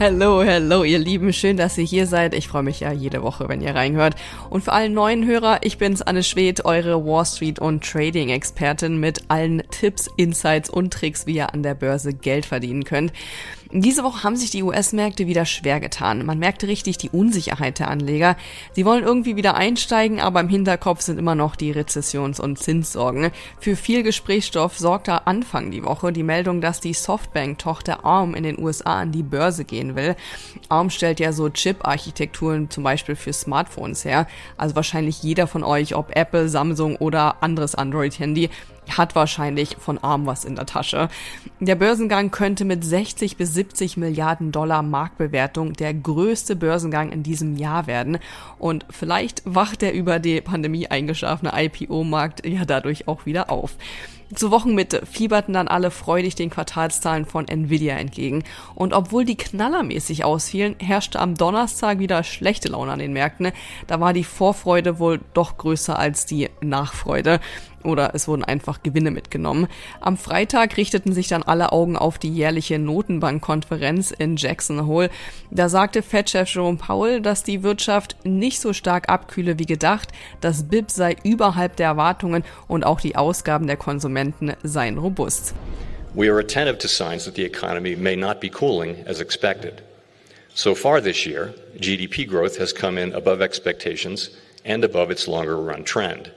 Hallo, hallo, ihr Lieben, schön, dass ihr hier seid. Ich freue mich ja jede Woche, wenn ihr reinhört. Und für allen neuen Hörer, ich bin's, Anne Schwedt, eure Wall Street und Trading Expertin mit allen Tipps, Insights und Tricks, wie ihr an der Börse Geld verdienen könnt. Diese Woche haben sich die US-Märkte wieder schwer getan. Man merkte richtig die Unsicherheit der Anleger. Sie wollen irgendwie wieder einsteigen, aber im Hinterkopf sind immer noch die Rezessions- und Zinssorgen. Für viel Gesprächsstoff sorgte Anfang die Woche die Meldung, dass die Softbank-Tochter ARM in den USA an die Börse gehen will. ARM stellt ja so Chip-Architekturen zum Beispiel für Smartphones her. Also wahrscheinlich jeder von euch, ob Apple, Samsung oder anderes Android-Handy, hat wahrscheinlich von Arm was in der Tasche. Der Börsengang könnte mit 60 bis 70 Milliarden Dollar Marktbewertung der größte Börsengang in diesem Jahr werden. Und vielleicht wacht der über die Pandemie eingeschlafene IPO-Markt ja dadurch auch wieder auf. Zur Wochenmitte fieberten dann alle freudig den Quartalszahlen von Nvidia entgegen. Und obwohl die knallermäßig ausfielen, herrschte am Donnerstag wieder schlechte Laune an den Märkten. Da war die Vorfreude wohl doch größer als die Nachfreude oder es wurden einfach Gewinne mitgenommen. Am Freitag richteten sich dann alle Augen auf die jährliche Notenbankkonferenz in Jackson Hole. Da sagte Fed-Chef Jerome Powell, dass die Wirtschaft nicht so stark abkühle wie gedacht, das BIP sei überhalb der Erwartungen und auch die Ausgaben der Konsumenten seien robust. We are attentive to signs that the economy may not be cooling as expected. So far this year, GDP growth has come in above expectations and above its longer run trend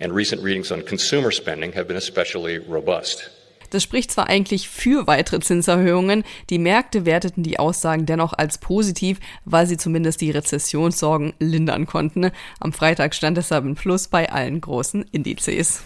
and recent readings on consumer spending have been especially robust. Das spricht zwar eigentlich für weitere Zinserhöhungen, die Märkte werteten die Aussagen dennoch als positiv, weil sie zumindest die Rezessionssorgen lindern konnten. Am Freitag stand deshalb ein Plus bei allen großen Indizes.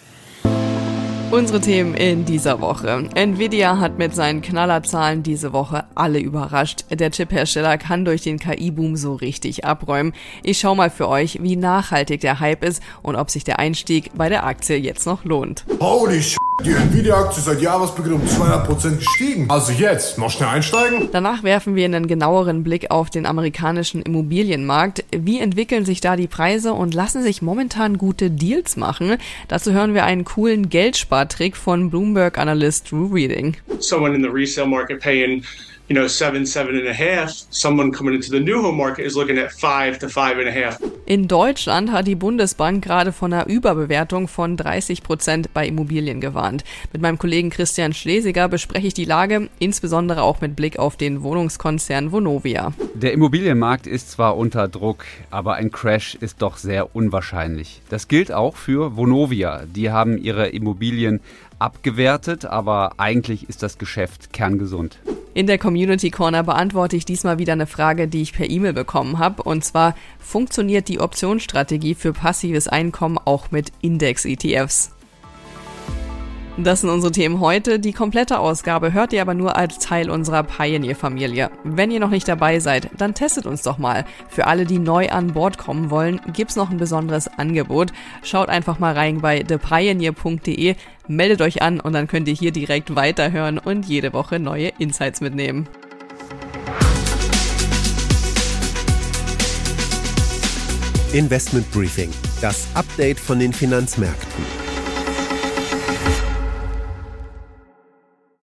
Unsere Themen in dieser Woche. Nvidia hat mit seinen Knallerzahlen diese Woche alle überrascht. Der Chiphersteller kann durch den KI-Boom so richtig abräumen. Ich schau mal für euch, wie nachhaltig der Hype ist und ob sich der Einstieg bei der Aktie jetzt noch lohnt. Holy sh die Nvidia-Aktie ist seit Jahresbeginn um 200% gestiegen. Also jetzt, noch schnell einsteigen? Danach werfen wir einen genaueren Blick auf den amerikanischen Immobilienmarkt. Wie entwickeln sich da die Preise und lassen sich momentan gute Deals machen? Dazu hören wir einen coolen Geldspartrick von Bloomberg-Analyst Drew Reading. Someone in the resale market paying you know, seven, seven and a half. Someone coming into the new home market is looking at five to five and a half. In Deutschland hat die Bundesbank gerade von einer Überbewertung von 30 Prozent bei Immobilien gewarnt. Mit meinem Kollegen Christian Schlesiger bespreche ich die Lage, insbesondere auch mit Blick auf den Wohnungskonzern Vonovia. Der Immobilienmarkt ist zwar unter Druck, aber ein Crash ist doch sehr unwahrscheinlich. Das gilt auch für Vonovia. Die haben ihre Immobilien abgewertet, aber eigentlich ist das Geschäft kerngesund. In der Community Corner beantworte ich diesmal wieder eine Frage, die ich per E-Mail bekommen habe. Und zwar, funktioniert die Optionsstrategie für passives Einkommen auch mit Index-ETFs? Das sind unsere Themen heute. Die komplette Ausgabe hört ihr aber nur als Teil unserer Pioneer-Familie. Wenn ihr noch nicht dabei seid, dann testet uns doch mal. Für alle, die neu an Bord kommen wollen, gibt's noch ein besonderes Angebot. Schaut einfach mal rein bei thepioneer.de, meldet euch an und dann könnt ihr hier direkt weiterhören und jede Woche neue Insights mitnehmen. Investment Briefing, das Update von den Finanzmärkten.